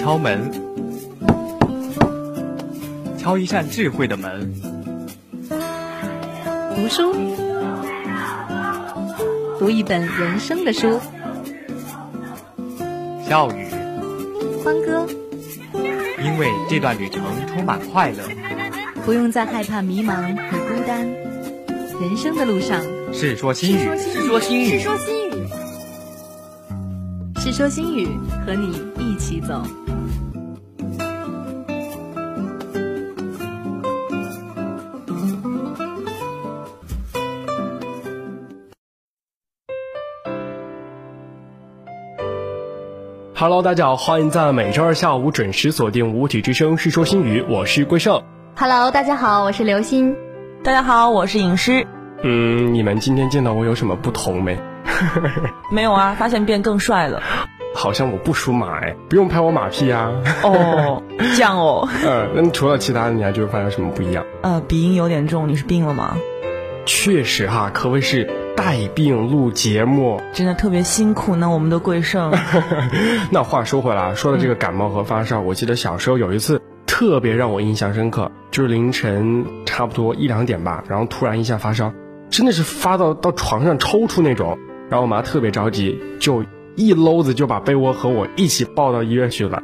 敲门，敲一扇智慧的门。读书，读一本人生的书。笑语，欢歌，因为这段旅程充满快乐。不用再害怕迷茫和孤单。人生的路上，是说新语，是说新语，是说新语，是说新语，和你一起走。Hello，大家好，欢迎在每周二下午准时锁定五体之声《世说新语》，我是桂胜。Hello，大家好，我是刘鑫。大家好，我是影师。嗯，你们今天见到我有什么不同没？没有啊，发现变更帅了。好像我不属马哎，不用拍我马屁啊。哦，这样哦。呃，那除了其他的，你还觉得发现什么不一样？呃，鼻音有点重，你是病了吗？确实哈，可谓是带病录节目，真的特别辛苦呢。我们的贵盛。那话说回来，说到这个感冒和发烧，我记得小时候有一次特别让我印象深刻，就是凌晨差不多一两点吧，然后突然一下发烧。真的是发到到床上抽搐那种，然后我妈特别着急，就一搂子就把被窝和我一起抱到医院去了。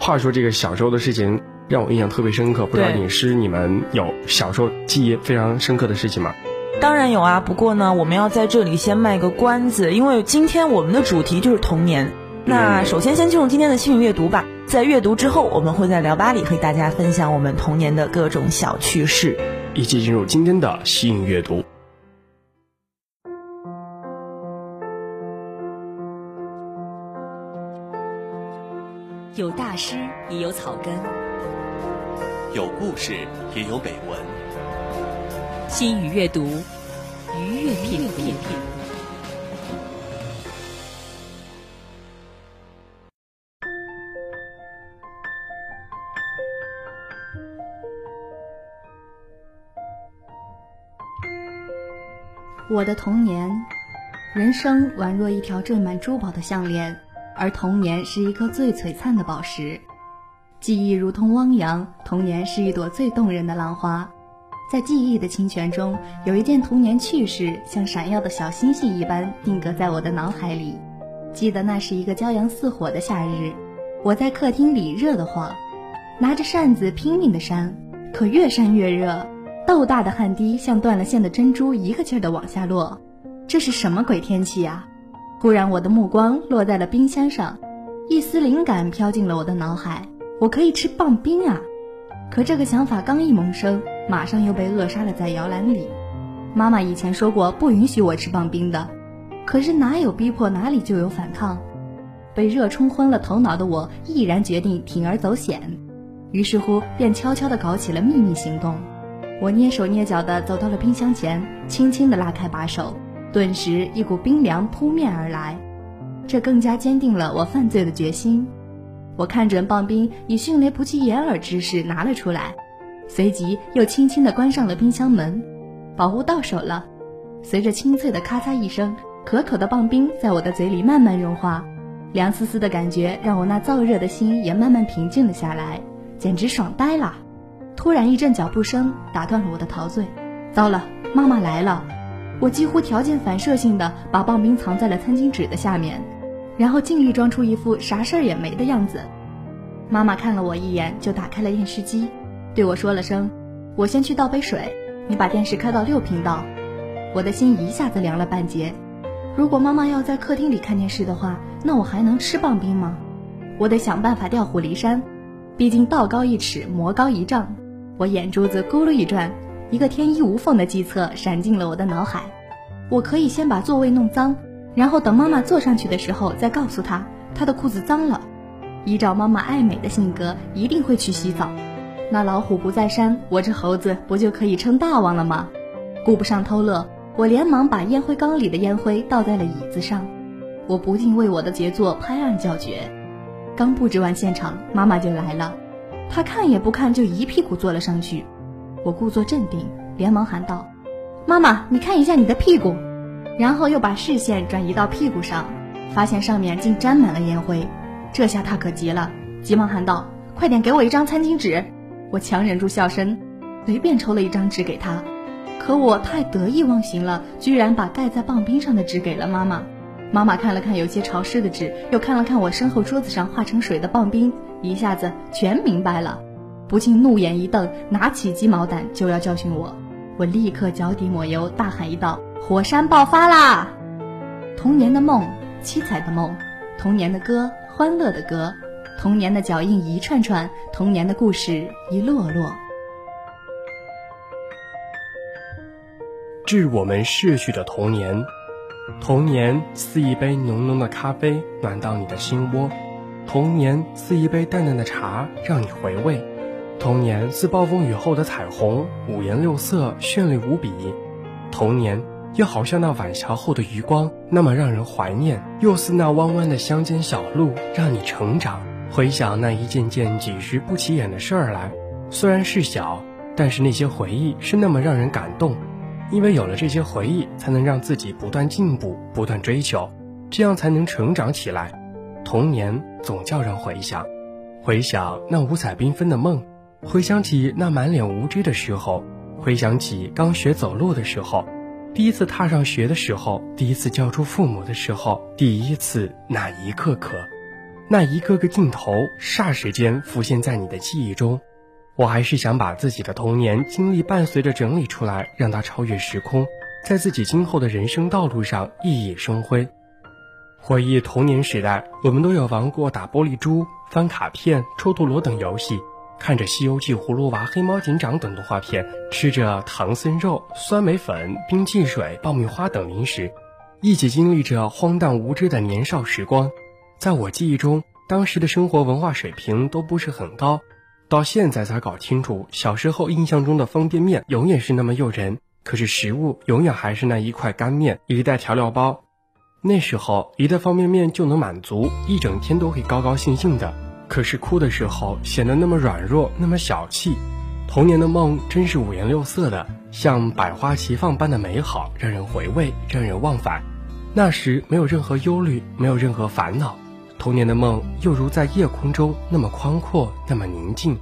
话说这个小时候的事情让我印象特别深刻，不知道你是你们有小时候记忆非常深刻的事情吗？当然有啊，不过呢，我们要在这里先卖个关子，因为今天我们的主题就是童年。那首先先进入今天的幸运阅读吧，在阅读之后，我们会在聊吧里和大家分享我们童年的各种小趣事。一起进入今天的幸运阅读。有大师，也有草根；有故事，也有美文。心语阅读，愉悦品品。我的童年，人生宛若一条缀满珠宝的项链。而童年是一颗最璀璨的宝石，记忆如同汪洋，童年是一朵最动人的浪花。在记忆的清泉中，有一件童年趣事，像闪耀的小星星一般定格在我的脑海里。记得那是一个骄阳似火的夏日，我在客厅里热得慌，拿着扇子拼命地扇，可越扇越热，豆大的汗滴像断了线的珍珠，一个劲儿地往下落。这是什么鬼天气呀？忽然，我的目光落在了冰箱上，一丝灵感飘进了我的脑海。我可以吃棒冰啊！可这个想法刚一萌生，马上又被扼杀了在摇篮里。妈妈以前说过不允许我吃棒冰的，可是哪有逼迫哪里就有反抗。被热冲昏了头脑的我，毅然决定铤而走险，于是乎便悄悄地搞起了秘密行动。我蹑手蹑脚地走到了冰箱前，轻轻地拉开把手。顿时，一股冰凉扑面而来，这更加坚定了我犯罪的决心。我看准棒冰，以迅雷不及掩耳之势拿了出来，随即又轻轻地关上了冰箱门。宝物到手了，随着清脆的咔嚓一声，可口的棒冰在我的嘴里慢慢融化，凉丝丝的感觉让我那燥热的心也慢慢平静了下来，简直爽呆了。突然一阵脚步声打断了我的陶醉，糟了，妈妈来了！我几乎条件反射性的把棒冰藏在了餐巾纸的下面，然后尽力装出一副啥事儿也没的样子。妈妈看了我一眼，就打开了电视机，对我说了声：“我先去倒杯水，你把电视开到六频道。”我的心一下子凉了半截。如果妈妈要在客厅里看电视的话，那我还能吃棒冰吗？我得想办法调虎离山，毕竟道高一尺，魔高一丈。我眼珠子咕噜一转。一个天衣无缝的计策闪进了我的脑海，我可以先把座位弄脏，然后等妈妈坐上去的时候再告诉她她的裤子脏了。依照妈妈爱美的性格，一定会去洗澡。那老虎不在山，我这猴子不就可以称大王了吗？顾不上偷乐，我连忙把烟灰缸里的烟灰倒在了椅子上。我不禁为我的杰作拍案叫绝。刚布置完现场，妈妈就来了，她看也不看就一屁股坐了上去。我故作镇定，连忙喊道：“妈妈，你看一下你的屁股。”然后又把视线转移到屁股上，发现上面竟沾满了烟灰。这下她可急了，急忙喊道：“快点给我一张餐巾纸！”我强忍住笑声，随便抽了一张纸给他。可我太得意忘形了，居然把盖在棒冰上的纸给了妈妈。妈妈看了看有些潮湿的纸，又看了看我身后桌子上化成水的棒冰，一下子全明白了，不禁怒眼一瞪，拿起鸡毛掸就要教训我。我立刻脚底抹油，大喊一道：“火山爆发啦！”童年的梦，七彩的梦；童年的歌，欢乐的歌；童年的脚印一串串，童年的故事一摞摞。致我们逝去的童年，童年似一杯浓浓的咖啡，暖到你的心窝；童年似一杯淡淡的茶，让你回味；童年似暴风雨后的彩虹，五颜六色，绚丽无比；童年。又好像那晚霞后的余光，那么让人怀念；又似那弯弯的乡间小路，让你成长。回想那一件件几时不起眼的事儿来，虽然是小，但是那些回忆是那么让人感动。因为有了这些回忆，才能让自己不断进步、不断追求，这样才能成长起来。童年总叫人回想，回想那五彩缤纷的梦，回想起那满脸无知的时候，回想起刚学走路的时候。第一次踏上学的时候，第一次叫出父母的时候，第一次那一刻刻，那一个个镜头，霎时间浮现在你的记忆中。我还是想把自己的童年经历伴随着整理出来，让它超越时空，在自己今后的人生道路上熠熠生辉。回忆童年时代，我们都有玩过打玻璃珠、翻卡片、抽陀螺等游戏。看着《西游记》《葫芦娃》《黑猫警长》等动画片，吃着唐僧肉、酸梅粉、冰汽水、爆米花等零食，一起经历着荒诞无知的年少时光。在我记忆中，当时的生活文化水平都不是很高，到现在才搞清楚，小时候印象中的方便面永远是那么诱人，可是食物永远还是那一块干面、一袋调料包。那时候一袋方便面就能满足一整天，都会高高兴兴的。可是哭的时候显得那么软弱，那么小气。童年的梦真是五颜六色的，像百花齐放般的美好，让人回味，让人忘返。那时没有任何忧虑，没有任何烦恼。童年的梦又如在夜空中那么宽阔，那么宁静。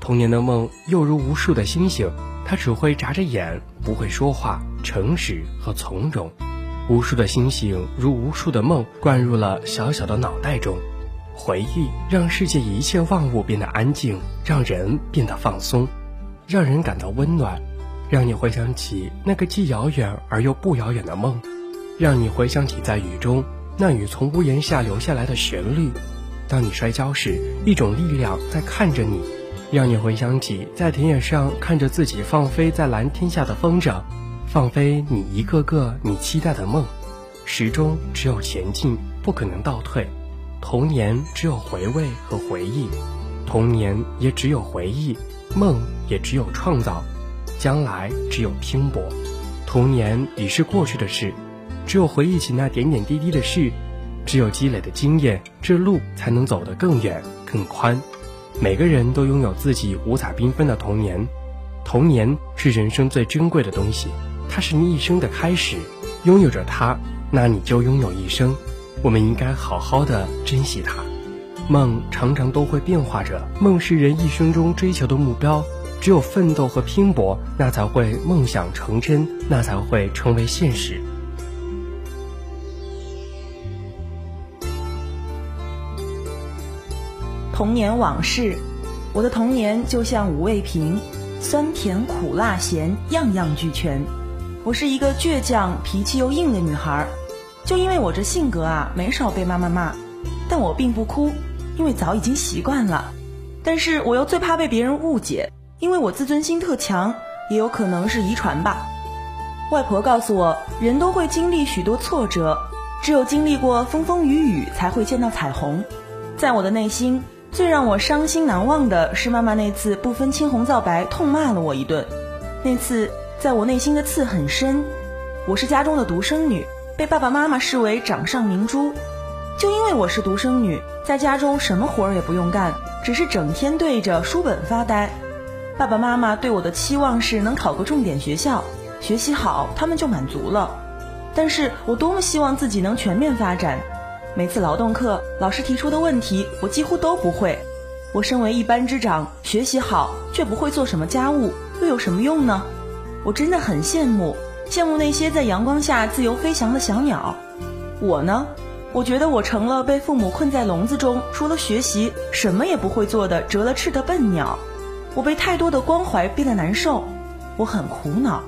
童年的梦又如无数的星星，它只会眨着眼，不会说话，诚实和从容。无数的星星如无数的梦，灌入了小小的脑袋中。回忆让世界一切万物变得安静，让人变得放松，让人感到温暖，让你回想起那个既遥远而又不遥远的梦，让你回想起在雨中那雨从屋檐下流下来的旋律。当你摔跤时，一种力量在看着你，让你回想起在田野上看着自己放飞在蓝天下的风筝，放飞你一个个你期待的梦，始终只有前进，不可能倒退。童年只有回味和回忆，童年也只有回忆，梦也只有创造，将来只有拼搏。童年已是过去的事，只有回忆起那点点滴滴的事，只有积累的经验，这路才能走得更远更宽。每个人都拥有自己五彩缤纷的童年，童年是人生最珍贵的东西，它是你一生的开始。拥有着它，那你就拥有一生。我们应该好好的珍惜它。梦常常都会变化着，梦是人一生中追求的目标。只有奋斗和拼搏，那才会梦想成真，那才会成为现实。童年往事，我的童年就像五味瓶，酸甜苦辣咸，样样俱全。我是一个倔强、脾气又硬的女孩。就因为我这性格啊，没少被妈妈骂，但我并不哭，因为早已经习惯了。但是我又最怕被别人误解，因为我自尊心特强，也有可能是遗传吧。外婆告诉我，人都会经历许多挫折，只有经历过风风雨雨，才会见到彩虹。在我的内心，最让我伤心难忘的是妈妈那次不分青红皂白痛骂了我一顿。那次在我内心的刺很深，我是家中的独生女。被爸爸妈妈视为掌上明珠，就因为我是独生女，在家中什么活儿也不用干，只是整天对着书本发呆。爸爸妈妈对我的期望是能考个重点学校，学习好，他们就满足了。但是我多么希望自己能全面发展，每次劳动课老师提出的问题，我几乎都不会，我身为一班之长，学习好却不会做什么家务，又有什么用呢？我真的很羡慕，羡慕那些在阳光下自由飞翔的小鸟。我呢，我觉得我成了被父母困在笼子中，除了学习什么也不会做的折了翅的笨鸟。我被太多的关怀逼得难受，我很苦恼。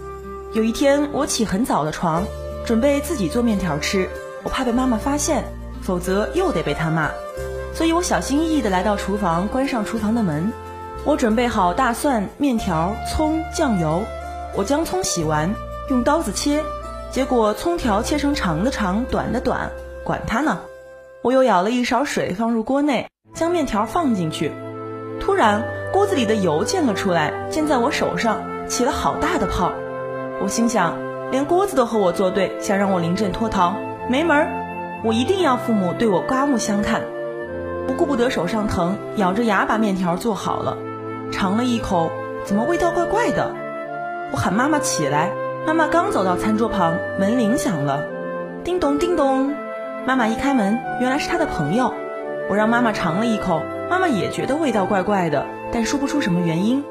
有一天，我起很早的床，准备自己做面条吃，我怕被妈妈发现，否则又得被他骂。所以我小心翼翼地来到厨房，关上厨房的门。我准备好大蒜、面条、葱、酱油。我将葱洗完，用刀子切，结果葱条切成长的长，短的短，管它呢。我又舀了一勺水放入锅内，将面条放进去。突然，锅子里的油溅了出来，溅在我手上，起了好大的泡。我心想，连锅子都和我作对，想让我临阵脱逃，没门儿！我一定要父母对我刮目相看。我顾不得手上疼，咬着牙把面条做好了，尝了一口，怎么味道怪怪的？我喊妈妈起来，妈妈刚走到餐桌旁，门铃响了，叮咚叮咚。妈妈一开门，原来是她的朋友。我让妈妈尝了一口，妈妈也觉得味道怪怪的，但说不出什么原因。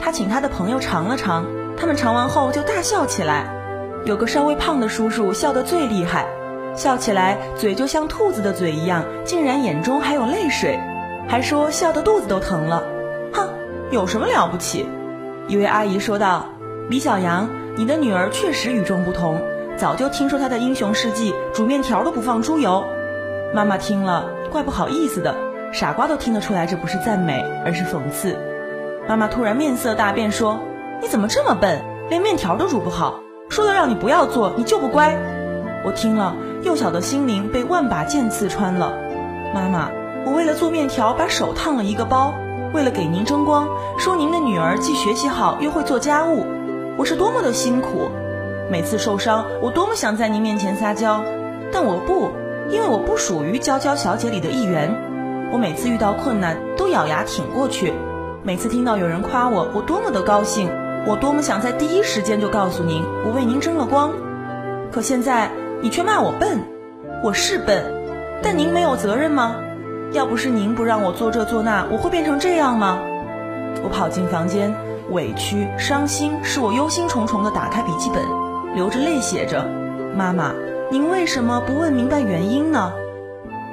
她请她的朋友尝了尝，他们尝完后就大笑起来。有个稍微胖的叔叔笑得最厉害。笑起来，嘴就像兔子的嘴一样，竟然眼中还有泪水，还说笑得肚子都疼了。哼，有什么了不起？一位阿姨说道：“李小阳，你的女儿确实与众不同，早就听说她的英雄事迹，煮面条都不放猪油。”妈妈听了，怪不好意思的，傻瓜都听得出来这不是赞美，而是讽刺。妈妈突然面色大变，说：“你怎么这么笨，连面条都煮不好？说了让你不要做，你就不乖。”我听了。幼小的心灵被万把剑刺穿了，妈妈，我为了做面条把手烫了一个包，为了给您争光，说您的女儿既学习好又会做家务，我是多么的辛苦。每次受伤，我多么想在您面前撒娇，但我不，因为我不属于娇娇小姐里的一员。我每次遇到困难都咬牙挺过去，每次听到有人夸我，我多么的高兴，我多么想在第一时间就告诉您，我为您争了光。可现在。你却骂我笨，我是笨，但您没有责任吗？要不是您不让我做这做那，我会变成这样吗？我跑进房间，委屈、伤心，使我忧心忡忡地打开笔记本，流着泪写着：“妈妈，您为什么不问明白原因呢？”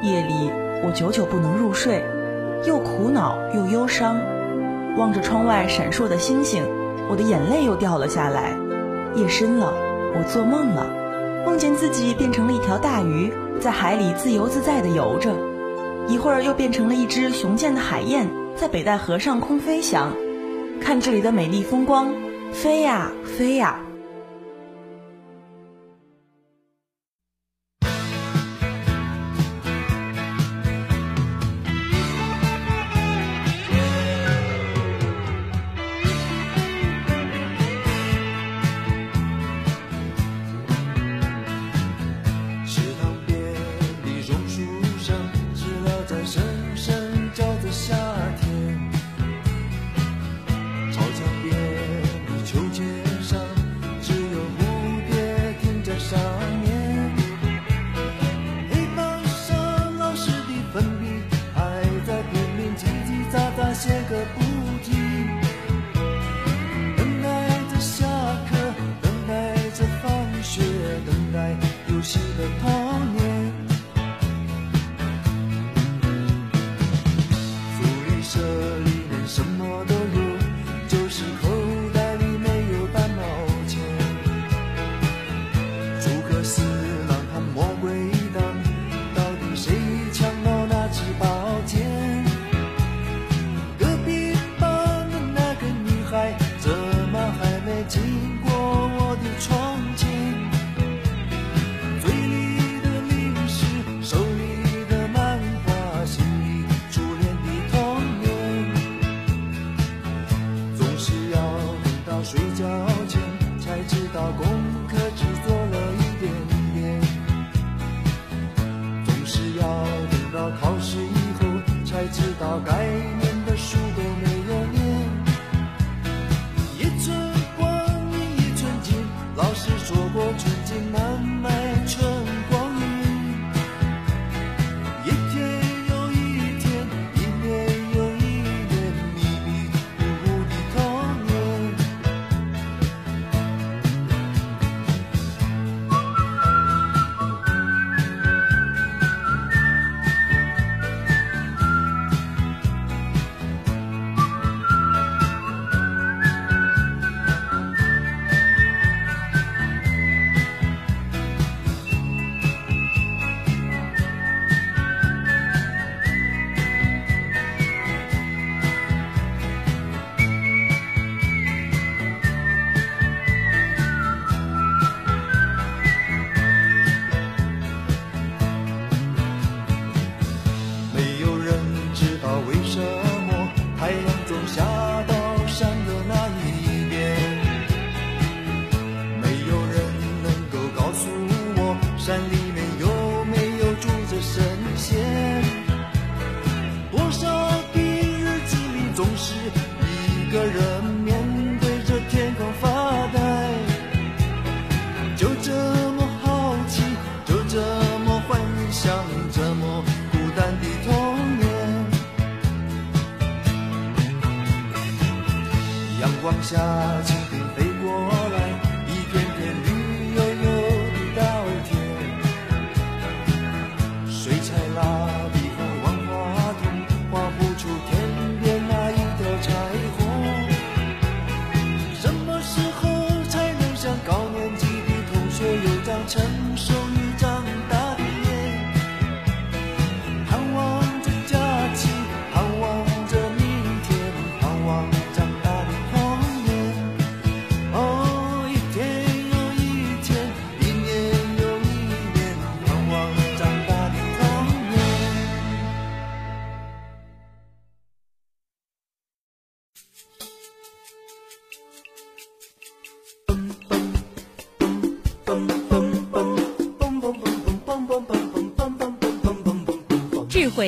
夜里我久久不能入睡，又苦恼又忧伤，望着窗外闪烁的星星，我的眼泪又掉了下来。夜深了，我做梦了。梦见自己变成了一条大鱼，在海里自由自在地游着；一会儿又变成了一只雄健的海燕，在北戴河上空飞翔，看这里的美丽风光，飞呀飞呀。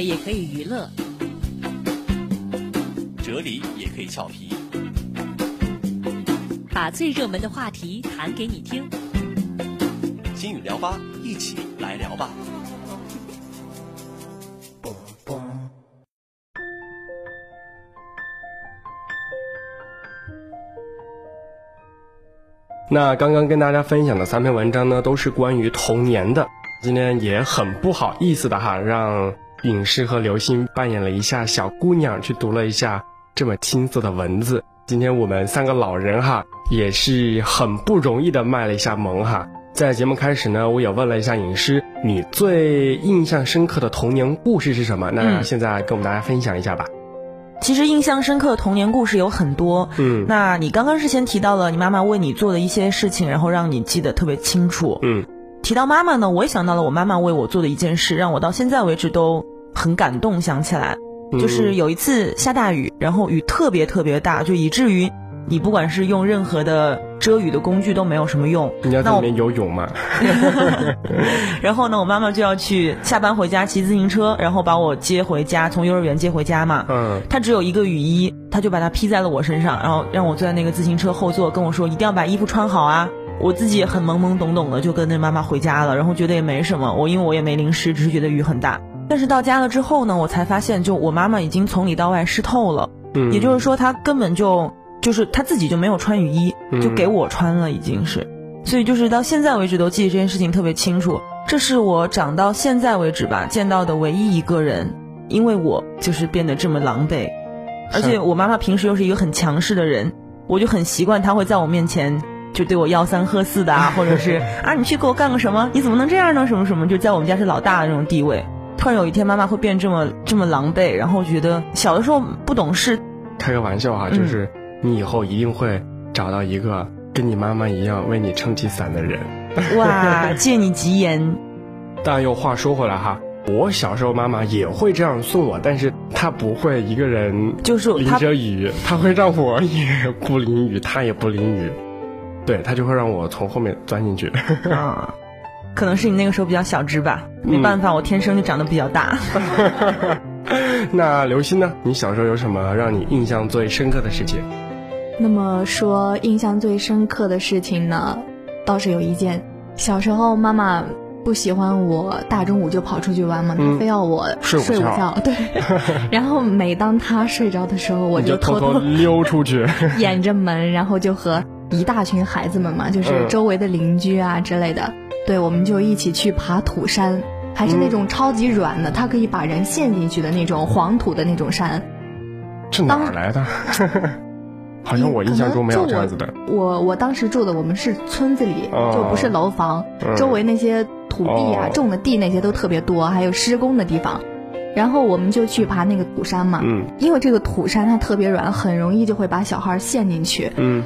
也可以娱乐，哲理也可以俏皮，把最热门的话题谈给你听。心语聊吧，一起来聊吧。那刚刚跟大家分享的三篇文章呢，都是关于童年的。今天也很不好意思的哈，让影视和流星扮演了一下小姑娘，去读了一下这么青涩的文字。今天我们三个老人哈，也是很不容易的卖了一下萌哈。在节目开始呢，我也问了一下影师，你最印象深刻的童年故事是什么？那嗯现在跟我们大家分享一下吧。其实印象深刻的童年故事有很多。嗯那你刚刚是先提到了你妈妈为你做的一些事情，然后让你记得特别清楚。嗯提到妈妈呢，我也想到了我妈妈为我做的一件事，让我到现在为止都很感动。想起来，嗯就是有一次下大雨，然后雨特别特别大，就以至于你不管是用任何的遮雨的工具都没有什么用。你要在里面游泳吗？然后呢，我妈妈就要去下班回家骑自行车，然后把我接回家，从幼儿园接回家嘛。嗯她只有一个雨衣，她就把它披在了我身上，然后让我坐在那个自行车后座，跟我说一定要把衣服穿好啊。我自己也很懵懵懂懂的，就跟着妈妈回家了，然后觉得也没什么，我因为我也没淋湿，只是觉得雨很大。但是到家了之后呢，我才发现，就我妈妈已经从里到外湿透了，嗯，也就是说她根本就就是她自己就没有穿雨衣，嗯就给我穿了，已经是。所以就是到现在为止都记得这件事情特别清楚，这是我长到现在为止吧见到的唯一一个人，因为我就是变得这么狼狈，而且我妈妈平时又是一个很强势的人，我就很习惯她会在我面前就对我吆三喝四的啊，或者是啊你去给我干个什么，你怎么能这样呢？什么什么，就在我们家是老大的那种地位。突然有一天妈妈会变这么这么狼狈，然后觉得小的时候不懂事，开个玩笑哈，嗯就是你以后一定会找到一个跟你妈妈一样为你撑起伞的人。哇，借你吉言。但又话说回来哈，我小时候妈妈也会这样送我，但是她不会一个人就是淋着雨，她会让我也不淋雨，她也不淋雨，对他就会让我从后面钻进去。啊，可能是你那个时候比较小只吧，没办法，我天生就长得比较大。那刘鑫呢？你小时候有什么让你印象最深刻的事情？那么说，印象最深刻的事情呢，倒是有一件。小时候妈妈不喜欢我大中午就跑出去玩嘛，嗯她非要我睡午觉觉。对，然后每当她睡着的时候，我就偷偷偷溜出去。掩着门，然后就和一大群孩子们嘛，就是嗯周围的邻居啊之类的，对，我们就一起去爬土山，还是那种超级软的，它可以把人陷进去的那种黄土的那种山。这哪儿来的？好像我印象中没有这样子的。我我当时住的我们是村子里，哦就不是楼房，嗯周围那些土地啊、哦种的地那些都特别多，还有施工的地方。然后我们就去爬那个土山嘛，嗯因为这个土山它特别软，很容易就会把小孩陷进去。嗯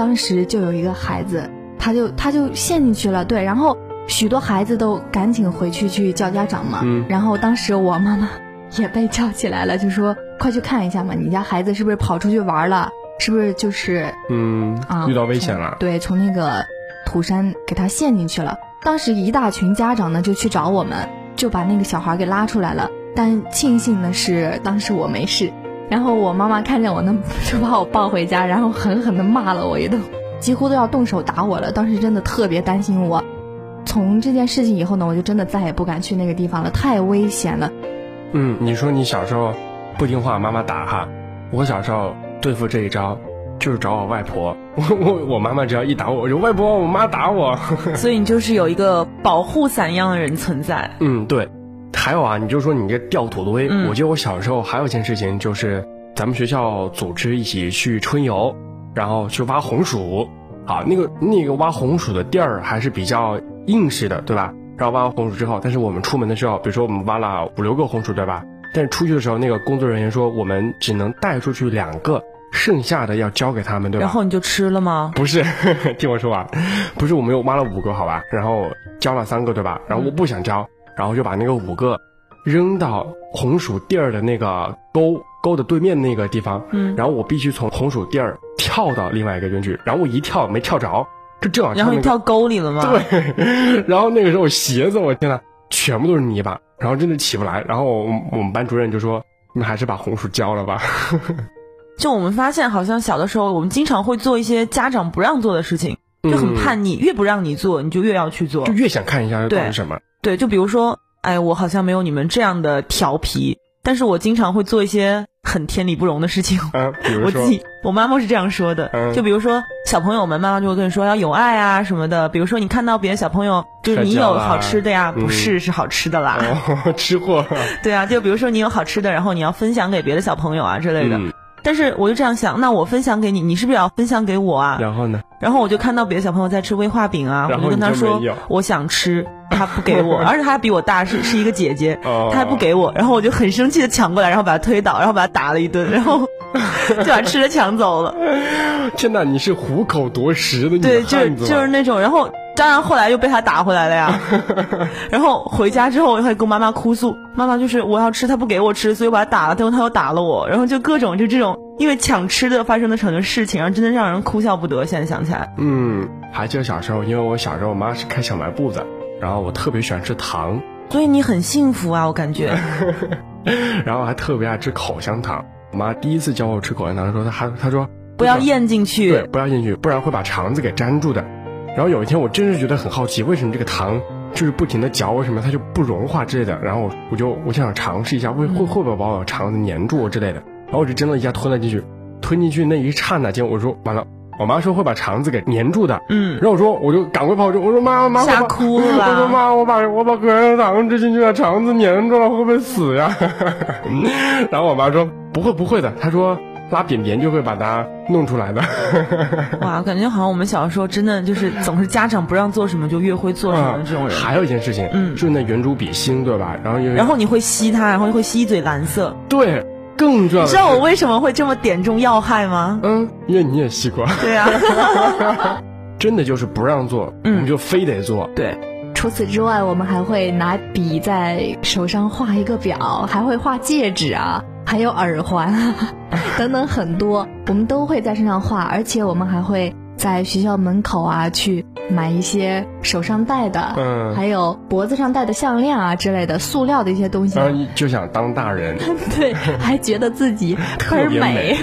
当时就有一个孩子，他就他就陷进去了，对，然后许多孩子都赶紧回去去叫家长嘛，嗯然后当时我妈妈也被叫起来了，就说快去看一下嘛，你家孩子是不是跑出去玩了？是不是就是嗯啊、遇到危险了。对，从那个土山给他陷进去了。当时一大群家长呢就去找我们，就把那个小孩给拉出来了。但庆幸的是，当时我没事。然后我妈妈看见我呢，就把我抱回家，然后狠狠地骂了我一顿，几乎都要动手打我了。当时真的特别担心我。从这件事情以后呢，我就真的再也不敢去那个地方了，太危险了。嗯，你说你小时候不听话，妈妈打哈。我小时候对付这一招，就是找我外婆。我我我妈妈只要一打我，我就外婆，我妈打我。所以你就是有一个保护伞一样的人存在。嗯，对。还有啊，你就说你这掉土堆，嗯我记得我小时候还有一件事情，就是咱们学校组织一起去春游，然后去挖红薯。啊，那个那个挖红薯的地儿还是比较硬实的，对吧？然后挖完红薯之后，但是我们出门的时候，比如说我们挖了五六个红薯，对吧？但是出去的时候，那个工作人员说我们只能带出去两个，剩下的要交给他们，对吧？然后你就吃了吗？不是，听我说完，不是我们又挖了五个，好吧？然后交了三个，对吧？然后我不想交，然后就把那个五个扔到红薯地儿的那个沟沟的对面那个地方，嗯然后我必须从红薯地儿跳到另外一个边去，然后我一跳没跳着，就正好那个然后你跳沟里了吗？对，然后那个时候我鞋子，我天呐，全部都是泥巴，然后真的起不来。然后我们我们班主任就说：“你们还是把红薯浇了吧。就我们发现，好像小的时候我们经常会做一些家长不让做的事情，就很叛逆，越不让你做，你就越要去做就。越想看一下到底是什么。对，就比如说，哎，我好像没有你们这样的调皮，但是我经常会做一些很天理不容的事情。嗯，比如 说我自，己，我妈妈是这样说的，嗯就比如说小朋友们，妈妈就会跟你说要有爱啊什么的。比如说你看到别的小朋友，就是你有好吃的呀，嗯不是是好吃的啦，哦，吃货，对啊，就比如说你有好吃的，然后你要分享给别的小朋友啊之类的。嗯，但是我就这样想，那我分享给你，你是不是也要分享给我啊？然后呢？然后我就看到别的小朋友在吃威化饼啊，我然后就跟他说我想吃，他不给我，而且他还比我大，是是一个姐姐，哦他还不给我，然后我就很生气的抢过来，然后把他推倒，然后把他打了一顿，然后 就把吃的抢走了。天哪，你是虎口夺食的女对，就就是那种，然后当然后来又被他打回来了呀。然后回家之后，我还跟我妈妈哭诉，妈妈就是我要吃，他不给我吃，所以我把他打了，最后他又打了我，然后就各种就这种因为抢吃的发生的很多事情，然后真的让人哭笑不得。现在想起来，嗯，还记得小时候，因为我小时候我妈是开小卖部的，然后我特别喜欢吃糖，所以你很幸福啊，我感觉。然后还特别爱吃口香糖。我妈第一次教我吃口香糖的时候，她还她说不要咽进去对，不要进去，不然会把肠子给粘住的。然后有一天，我真是觉得很好奇，为什么这个糖就是不停的嚼，为什么它就不融化之类的？然后我就我就想尝试一下，会会会不会把我肠子粘住之类的？然后我就真的一下吞了进去，吞进去那一刹那间，我说完了，我妈说会把肠子给粘住的。嗯然后我说我就赶快跑出，我说妈妈，吓我哭了我说妈，我把我把口香糖吃进去了，肠子粘住了，会不会死呀？然后我妈说不会不会的，她说拉便便就会把它弄出来的。哇，感觉好像我们小时候真的就是总是家长不让做什么就越会做什么的这种人。还有一件事情，嗯就是那圆珠笔芯，对吧？然后因为然后你会吸它，然后会吸一嘴蓝色。对，更重要，你知道我为什么会这么点中要害吗？嗯，因为你也吸过，对啊，真的就是不让做，嗯你就非得做。对，除此之外，我们还会拿笔在手上画一个表，还会画戒指啊，还有耳环。啊，等等很多，我们都会在身上画，而且我们还会在学校门口啊去买一些手上戴的，嗯。还有脖子上戴的项链啊之类的塑料的一些东西。然，后就想当大人，对，还觉得自己 特别美。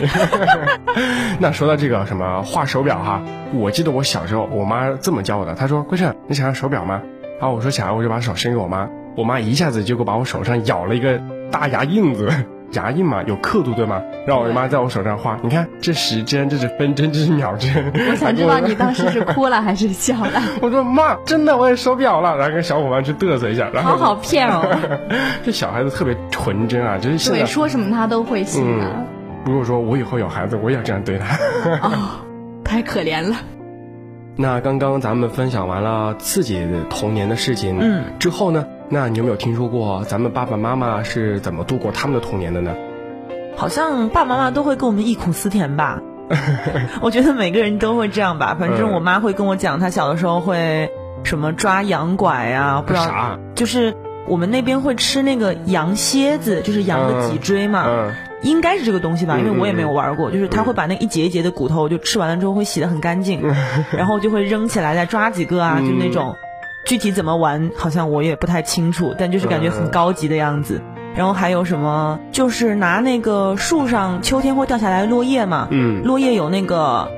那说到这个什么画手表哈，我记得我小时候我妈这么教我的，她说：“桂胜，你想要手表吗？”然后我说想要，我就把手伸给我妈，我妈一下子就给我把我手上咬了一个大牙印子，牙印嘛有刻度对吗？然后我妈在我手上画，你看这时针，这是分针，这是秒针。我想知道 你当时是哭了还是笑了，我说妈，真的我也手表了，然后跟小伙伴去嘚瑟一下，然后好好骗哦。这小孩子特别纯真啊，就是现对，说什么他都会信的，嗯如果说我以后有孩子，我也要这样对他。哦，太可怜了。那刚刚咱们分享完了自己的童年的事情，嗯，之后呢，那你有没有听说过咱们爸爸妈妈是怎么度过他们的童年的呢？好像爸爸妈妈都会跟我们忆苦思甜吧。我觉得每个人都会这样吧。反正嗯我妈会跟我讲，她小的时候会什么抓羊拐呀、不知道啥？就是我们那边会吃那个羊蝎子，就是羊的脊椎嘛，嗯应该是这个东西吧，嗯因为我也没有玩过。就是他会把那一节一节的骨头就吃完了之后会洗得很干净，然后就会扔起来再抓几个啊，嗯就那种。具体怎么玩好像我也不太清楚，但就是感觉很高级的样子。然后还有什么，就是拿那个树上秋天会掉下来的落叶嘛，嗯落叶有那个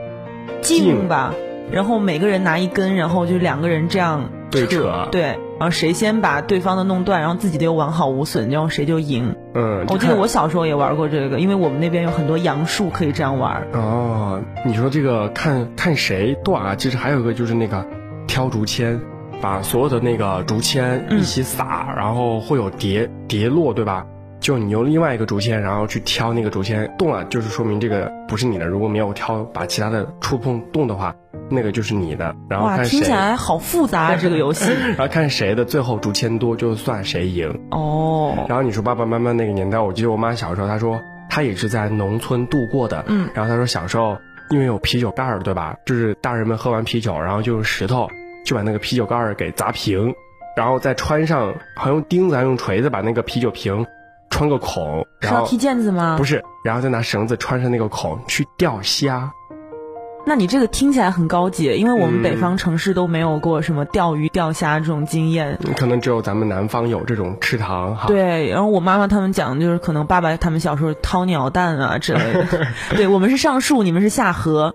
茎茎吧，然后每个人拿一根，然后就两个人这样对扯对，然后谁先把对方的弄断，然后自己的又完好无损，然后谁就赢。嗯，我记得我小时候也玩过这个，因为我们那边有很多杨树可以这样玩。哦，你说这个看看谁断啊？其实还有一个就是那个挑竹签，把所有的那个竹签一起撒，然后会有叠叠落，对吧？就你用另外一个竹签，然后去挑那个竹签动了，就是说明这个不是你的。如果没有挑，把其他的触碰动的话，那个就是你的。然后哇，看谁听起，来好复杂啊！这个游戏。然后看谁的最后竹签多，就算谁赢。哦，然后你说爸爸妈妈那个年代，我记得我妈小时候，她说她也是在农村度过的。嗯，然后她说小时候因为有啤酒盖儿，对吧？就是大人们喝完啤酒，然后就用石头就把那个啤酒盖儿给砸平，然后再穿上，好像用钉子还用锤子把那个啤酒瓶穿个孔，然后是要踢毽子吗？不是，然后再拿绳子穿上那个孔去钓虾。那你这个听起来很高级，因为我们嗯北方城市都没有过什么钓鱼、钓虾这种经验。可能只有咱们南方有这种池塘哈。对，然后我妈妈他们讲，就是可能爸爸他们小时候掏鸟蛋啊之类的。对我们是上树，你们是下河。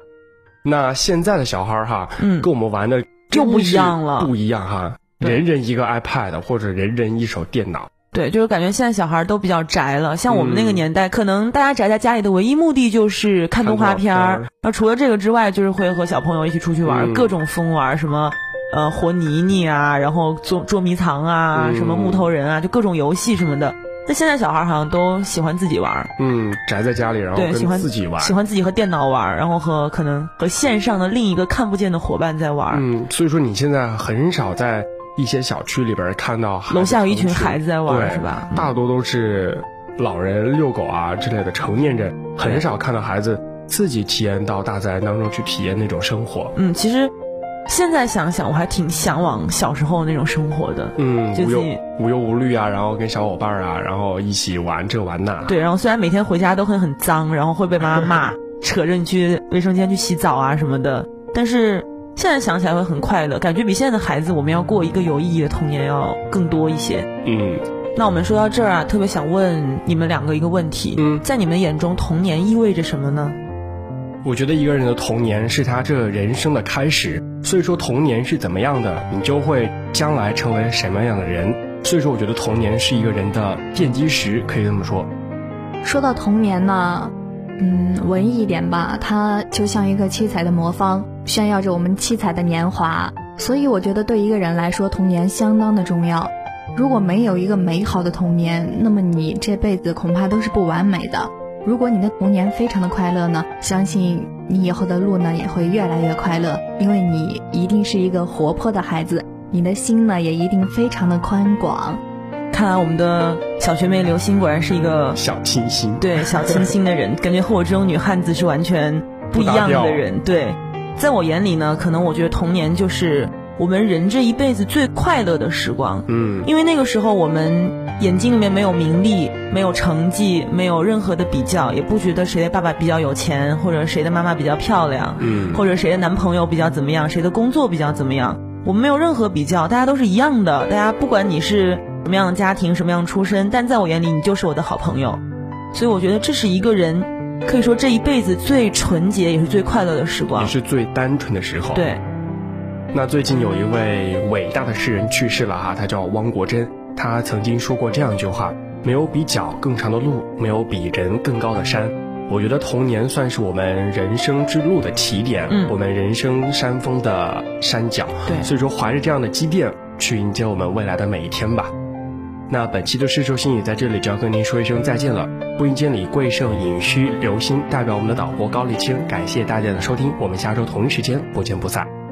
那现在的小孩儿哈，嗯跟我们玩的又不一样了不一样哈。人人一个 iPad 或者人人一手电脑。对，就是感觉现在小孩都比较宅了。像我们那个嗯年代，可能大家宅在家里的唯一目的就是看动画片儿看动画片儿。然后除了这个之外，就是会和小朋友一起出去玩，嗯各种疯玩，什么呃和泥泥啊，然后捉捉迷藏啊，嗯什么木头人啊，就各种游戏什么的。那现在小孩好像都喜欢自己玩，嗯，宅在家里，然后对，喜欢跟自己玩。喜欢自己和电脑玩，然后和可能和线上的另一个看不见的伙伴在玩。嗯，所以说你现在很少在一些小区里边看到楼下有一群孩子在玩是吧嗯大多都是老人遛狗啊之类的成年人，很少看到孩子自己体验到大自然当中去体验那种生活。嗯，其实现在想想，我还挺向往小时候那种生活的。嗯，无忧无忧无虑啊，然后跟小伙伴啊，然后一起玩这玩那。对，然后虽然每天回家都会很脏，然后会被妈妈骂，扯着你去卫生间去洗澡啊什么的，但是现在想起来会很快乐，感觉比现在的孩子我们要过一个有意义的童年要更多一些。嗯那我们说到这儿啊，特别想问你们两个一个问题：嗯在你们眼中，童年意味着什么呢？我觉得一个人的童年是他这人生的开始，所以说童年是怎么样的，你就会将来成为什么样的人。所以说，我觉得童年是一个人的奠基石，可以这么说。说到童年呢，嗯，文艺一点吧，它就像一个七彩的魔方，炫耀着我们七彩的年华。所以我觉得对一个人来说，童年相当的重要。如果没有一个美好的童年，那么你这辈子恐怕都是不完美的。如果你的童年非常的快乐呢，相信你以后的路呢也会越来越快乐，因为你一定是一个活泼的孩子，你的心呢也一定非常的宽广。看来我们的小学妹刘星果然是一个小清新，对小清新的人，感觉和我这种女汉子是完全不一样的人。对，在我眼里呢，可能我觉得童年就是我们人这一辈子最快乐的时光。嗯因为那个时候我们眼睛里面没有名利，没有成绩，没有任何的比较，也不觉得谁的爸爸比较有钱，或者谁的妈妈比较漂亮，嗯或者谁的男朋友比较怎么样，谁的工作比较怎么样。我们没有任何比较，大家都是一样的。大家不管你是什么样的家庭，什么样的出身，但在我眼里，你就是我的好朋友。所以我觉得这是一个人可以说这一辈子最纯洁也是最快乐的时光也。是最单纯的时候。。对，那最近有一位伟大的诗人去世了哈，他叫汪国真，他曾经说过这样一句话：没有比脚更长的路，没有比人更高的山。我觉得童年算是我们人生之路的起点，嗯我们人生山峰的山脚。对所以说怀着这样的积淀去迎接我们未来的每一天吧。那本期的世说新语在这里就要跟您说一声再见了。播音间里贵盛、尹虚、刘星代表我们的导播高丽清，感谢大家的收听，我们下周同一时间不见不散。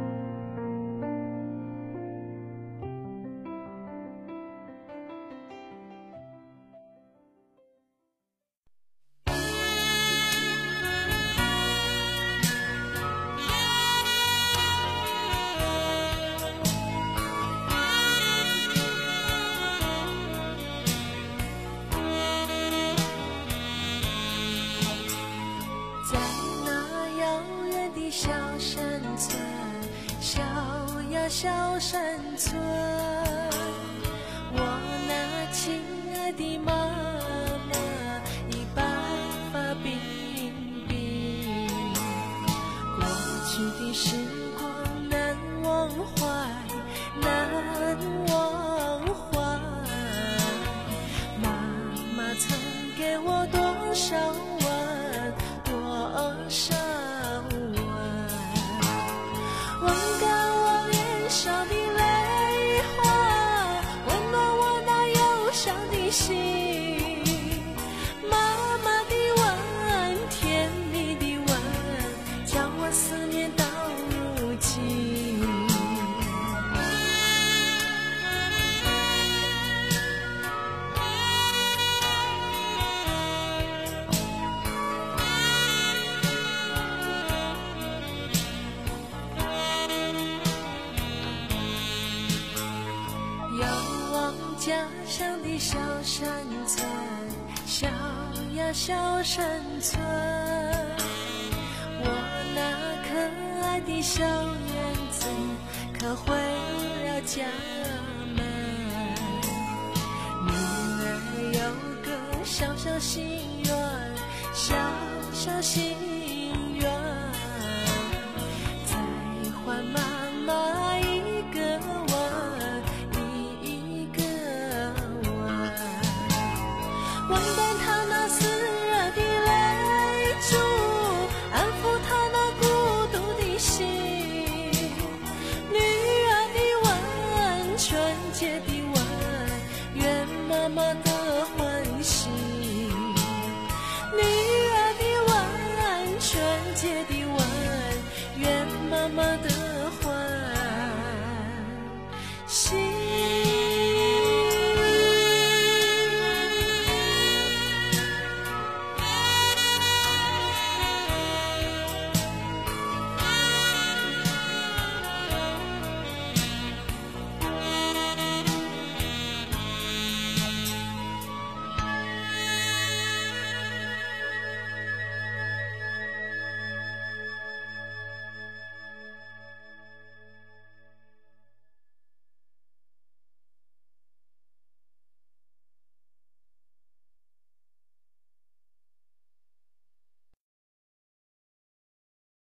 me. 小山村，我那可爱的小院子，可回了家门。女儿有个小小心愿，小小心愿。